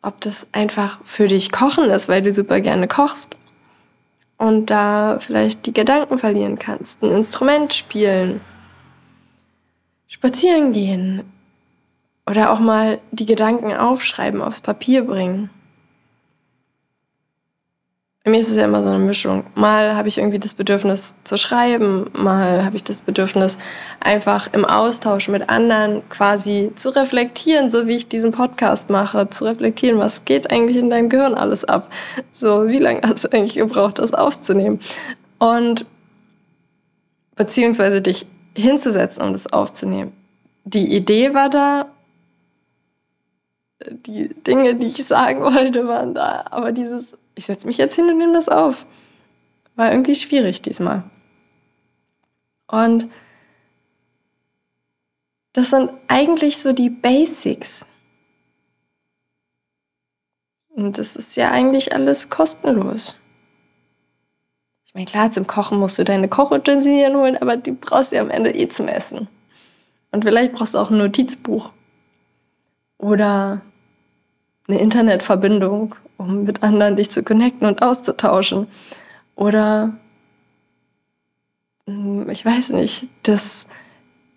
Speaker 1: ob das einfach für dich Kochen ist, weil du super gerne kochst und da vielleicht die Gedanken verlieren kannst, ein Instrument spielen spazieren gehen oder auch mal die Gedanken aufschreiben, aufs Papier bringen. Bei mir ist es ja immer so eine Mischung. Mal habe ich irgendwie das Bedürfnis zu schreiben, mal habe ich das Bedürfnis, einfach im Austausch mit anderen quasi zu reflektieren, so wie ich diesen Podcast mache, zu reflektieren, was geht eigentlich in deinem Gehirn alles ab. So, wie lange hast du eigentlich gebraucht, das aufzunehmen? Und beziehungsweise dich hinzusetzen, um das aufzunehmen. Die Idee war da, die Dinge, die ich sagen wollte, waren da, aber dieses, ich setze mich jetzt hin und nehme das auf, war irgendwie schwierig diesmal. Und das sind eigentlich so die Basics. Und das ist ja eigentlich alles kostenlos. Ich meine, klar, zum Kochen musst du deine Kochutensilien holen, aber die brauchst du ja am Ende eh zum Essen. Und vielleicht brauchst du auch ein Notizbuch. Oder eine Internetverbindung, um mit anderen dich zu connecten und auszutauschen. Oder, hm, ich weiß nicht, das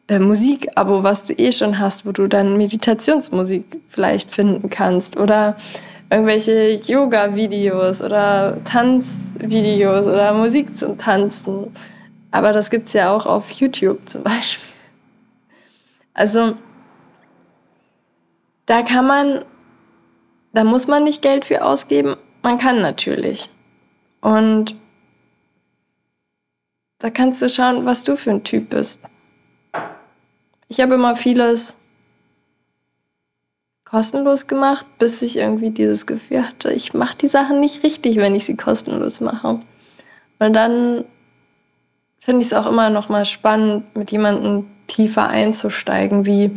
Speaker 1: äh, Musikabo, was du eh schon hast, wo du dann Meditationsmusik vielleicht finden kannst. Oder irgendwelche Yoga-Videos oder Tanzvideos oder Musik zum Tanzen. Aber das gibt's ja auch auf YouTube zum Beispiel. Also da kann man, da muss man nicht Geld für ausgeben. Man kann natürlich. Und da kannst du schauen, was du für ein Typ bist. Ich habe immer vieles kostenlos gemacht, bis ich irgendwie dieses Gefühl hatte, ich mache die Sachen nicht richtig, wenn ich sie kostenlos mache. Und dann finde ich es auch immer noch mal spannend, mit jemandem tiefer einzusteigen, wie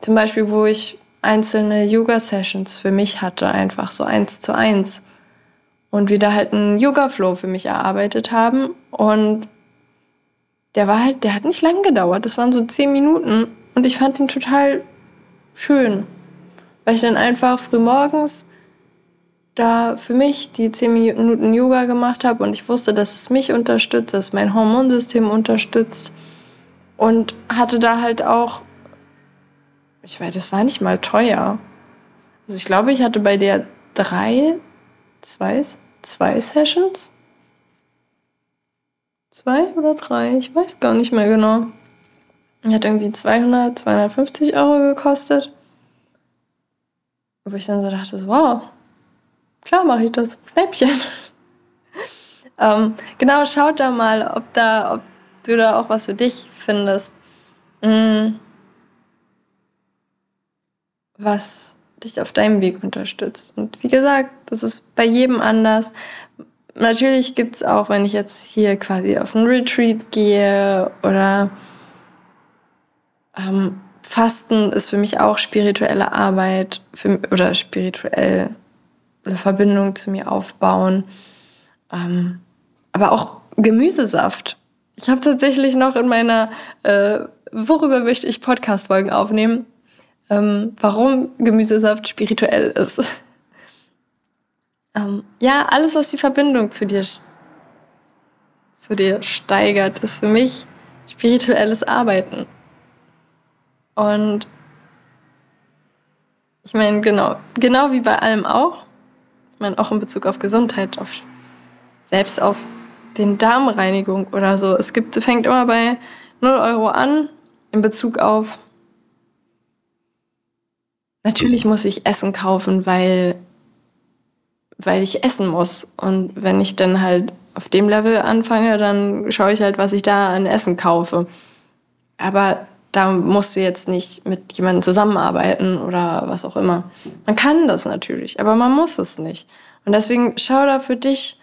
Speaker 1: zum Beispiel, wo ich einzelne Yoga-Sessions für mich hatte, einfach so eins zu eins. Und wir da halt einen Yoga-Flow für mich erarbeitet haben. Und der war halt, der hat nicht lang gedauert. Das waren so zehn Minuten. Und ich fand ihn total schön. Weil ich dann einfach früh morgens da für mich die zehn Minuten Yoga gemacht habe und ich wusste, dass es mich unterstützt, dass mein Hormonsystem unterstützt und hatte da halt auch, ich weiß, das war nicht mal teuer. Also ich glaube, ich hatte bei der drei, zwei, zwei Sessions. Zwei oder drei, ich weiß gar nicht mehr genau. Die hat irgendwie 200, 250 Euro gekostet. Wo ich dann so dachte, wow, klar mache ich das. Schnäppchen. ähm, genau, schaut da mal, ob, da, ob du da auch was für dich findest. Mhm. Was dich auf deinem Weg unterstützt. Und wie gesagt, das ist bei jedem anders. Natürlich gibt es auch, wenn ich jetzt hier quasi auf einen Retreat gehe oder ähm, Fasten ist für mich auch spirituelle Arbeit für, oder spirituell eine Verbindung zu mir aufbauen. Ähm, aber auch Gemüsesaft. Ich habe tatsächlich noch in meiner, äh, worüber möchte ich Podcast-Folgen aufnehmen, ähm, warum Gemüsesaft spirituell ist. ähm, ja, alles, was die Verbindung zu dir, zu dir steigert, ist für mich spirituelles Arbeiten. Und ich meine, genau, genau wie bei allem auch, ich meine, auch in Bezug auf Gesundheit, auf, selbst auf den Darmreinigung oder so. Es gibt, fängt immer bei 0 Euro an in Bezug auf, natürlich muss ich Essen kaufen, weil, weil ich essen muss. Und wenn ich dann halt auf dem Level anfange, dann schaue ich halt, was ich da an Essen kaufe. Aber da musst du jetzt nicht mit jemandem zusammenarbeiten oder was auch immer. Man kann das natürlich, aber man muss es nicht. Und deswegen schau da für dich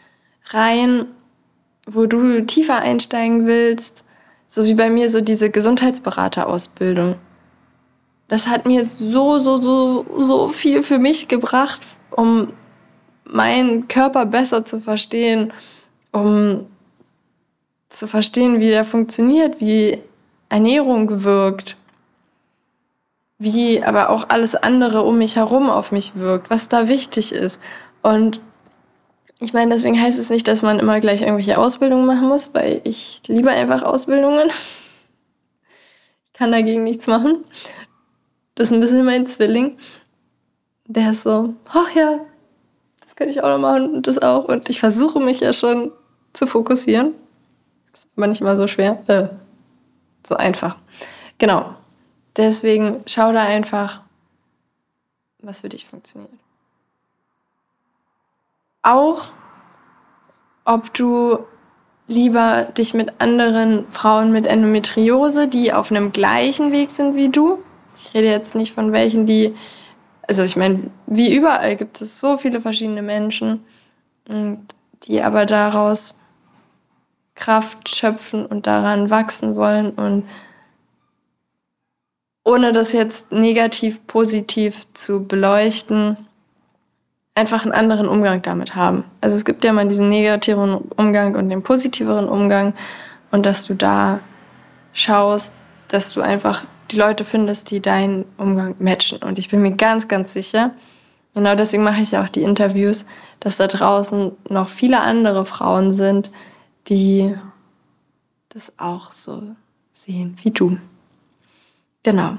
Speaker 1: rein, wo du tiefer einsteigen willst, so wie bei mir so diese Gesundheitsberaterausbildung. Das hat mir so, so, so, so viel für mich gebracht, um meinen Körper besser zu verstehen, um zu verstehen, wie der funktioniert, wie Ernährung wirkt, wie aber auch alles andere um mich herum auf mich wirkt, was da wichtig ist. Und ich meine, deswegen heißt es nicht, dass man immer gleich irgendwelche Ausbildungen machen muss, weil ich liebe einfach Ausbildungen. Ich kann dagegen nichts machen. Das ist ein bisschen mein Zwilling. Der ist so, ach ja, das könnte ich auch noch machen und das auch. Und ich versuche mich ja schon zu fokussieren. Ist aber nicht immer so schwer. Äh, so einfach. Genau. Deswegen schau da einfach, was für dich funktioniert. Auch, ob du lieber dich mit anderen Frauen mit Endometriose, die auf einem gleichen Weg sind wie du. Ich rede jetzt nicht von welchen, die, also ich meine, wie überall gibt es so viele verschiedene Menschen, die aber daraus Kraft schöpfen und daran wachsen wollen und ohne das jetzt negativ, positiv zu beleuchten, einfach einen anderen Umgang damit haben. Also es gibt ja mal diesen negativeren Umgang und den positiveren Umgang und dass du da schaust, dass du einfach die Leute findest, die deinen Umgang matchen. Und ich bin mir ganz, ganz sicher, genau deswegen mache ich ja auch die Interviews, dass da draußen noch viele andere Frauen sind, die das auch so sehen wie du. Genau.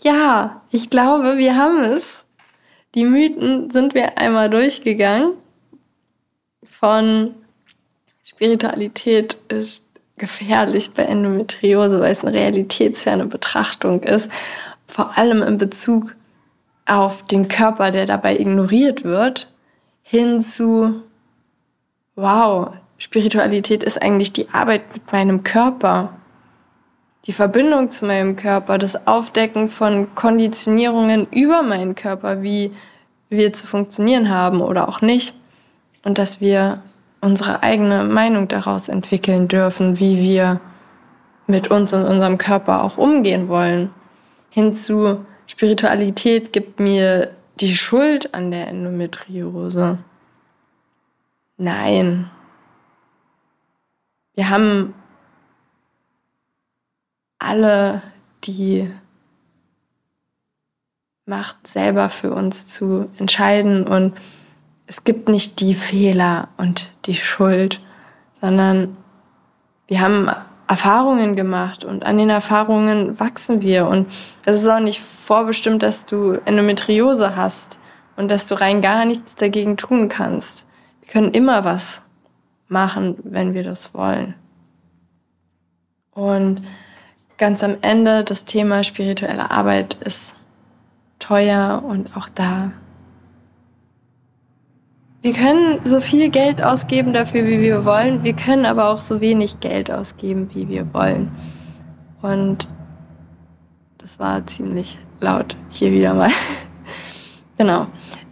Speaker 1: Ja, ich glaube, wir haben es. Die Mythen sind wir einmal durchgegangen. Von Spiritualität ist gefährlich bei Endometriose, weil es eine realitätsferne Betrachtung ist. Vor allem in Bezug auf den Körper, der dabei ignoriert wird, hin zu, wow, Spiritualität ist eigentlich die Arbeit mit meinem Körper, die Verbindung zu meinem Körper, das Aufdecken von Konditionierungen über meinen Körper, wie wir zu funktionieren haben oder auch nicht. Und dass wir unsere eigene Meinung daraus entwickeln dürfen, wie wir mit uns und unserem Körper auch umgehen wollen. Hinzu Spiritualität gibt mir die Schuld an der Endometriose. Nein. Wir haben alle die Macht selber für uns zu entscheiden und es gibt nicht die Fehler und die Schuld, sondern wir haben Erfahrungen gemacht und an den Erfahrungen wachsen wir. Und es ist auch nicht vorbestimmt, dass du Endometriose hast und dass du rein gar nichts dagegen tun kannst. Wir können immer was machen, wenn wir das wollen. Und ganz am Ende das Thema spirituelle Arbeit ist teuer und auch da wir können so viel Geld ausgeben dafür, wie wir wollen. Wir können aber auch so wenig Geld ausgeben, wie wir wollen. Und das war ziemlich laut hier wieder mal. genau.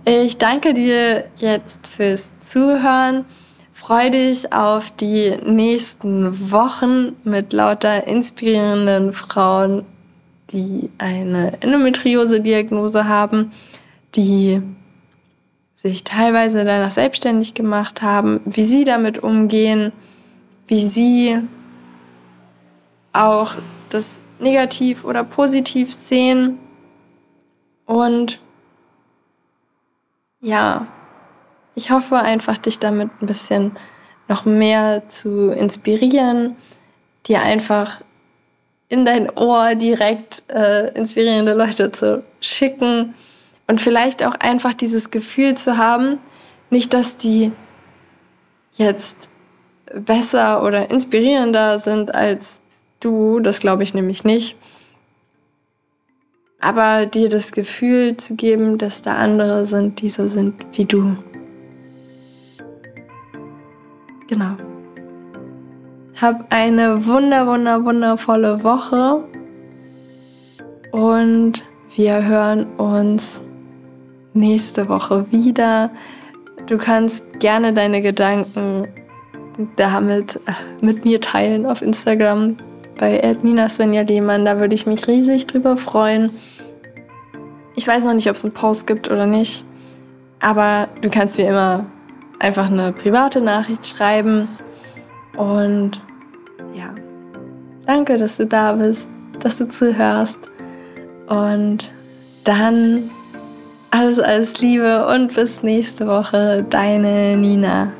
Speaker 1: Ich danke dir jetzt fürs Zuhören. Freu dich auf die nächsten Wochen mit lauter inspirierenden Frauen, die eine Endometriose-Diagnose haben, die sich teilweise danach selbstständig gemacht haben, wie sie damit umgehen, wie sie auch das negativ oder positiv sehen. Und ja, ich hoffe einfach, dich damit ein bisschen noch mehr zu inspirieren, dir einfach in dein Ohr direkt äh, inspirierende Leute zu schicken und vielleicht auch einfach dieses Gefühl zu haben, nicht, dass die jetzt besser oder inspirierender sind als du, das glaube ich nämlich nicht. Aber dir das Gefühl zu geben, dass da andere sind, die so sind wie du. Genau. Hab eine wunder, wunder, wundervolle Woche und wir hören uns nächste Woche wieder. Du kannst gerne deine Gedanken damit äh, mit mir teilen auf Instagram bei Nina Svenja Lehmann. Da würde ich mich riesig drüber freuen. Ich weiß noch nicht, ob es einen Post gibt oder nicht, aber du kannst mir immer einfach eine private Nachricht schreiben. Und ja, danke, dass du da bist, dass du zuhörst. Und dann alles, alles Liebe und bis nächste Woche, deine Nina.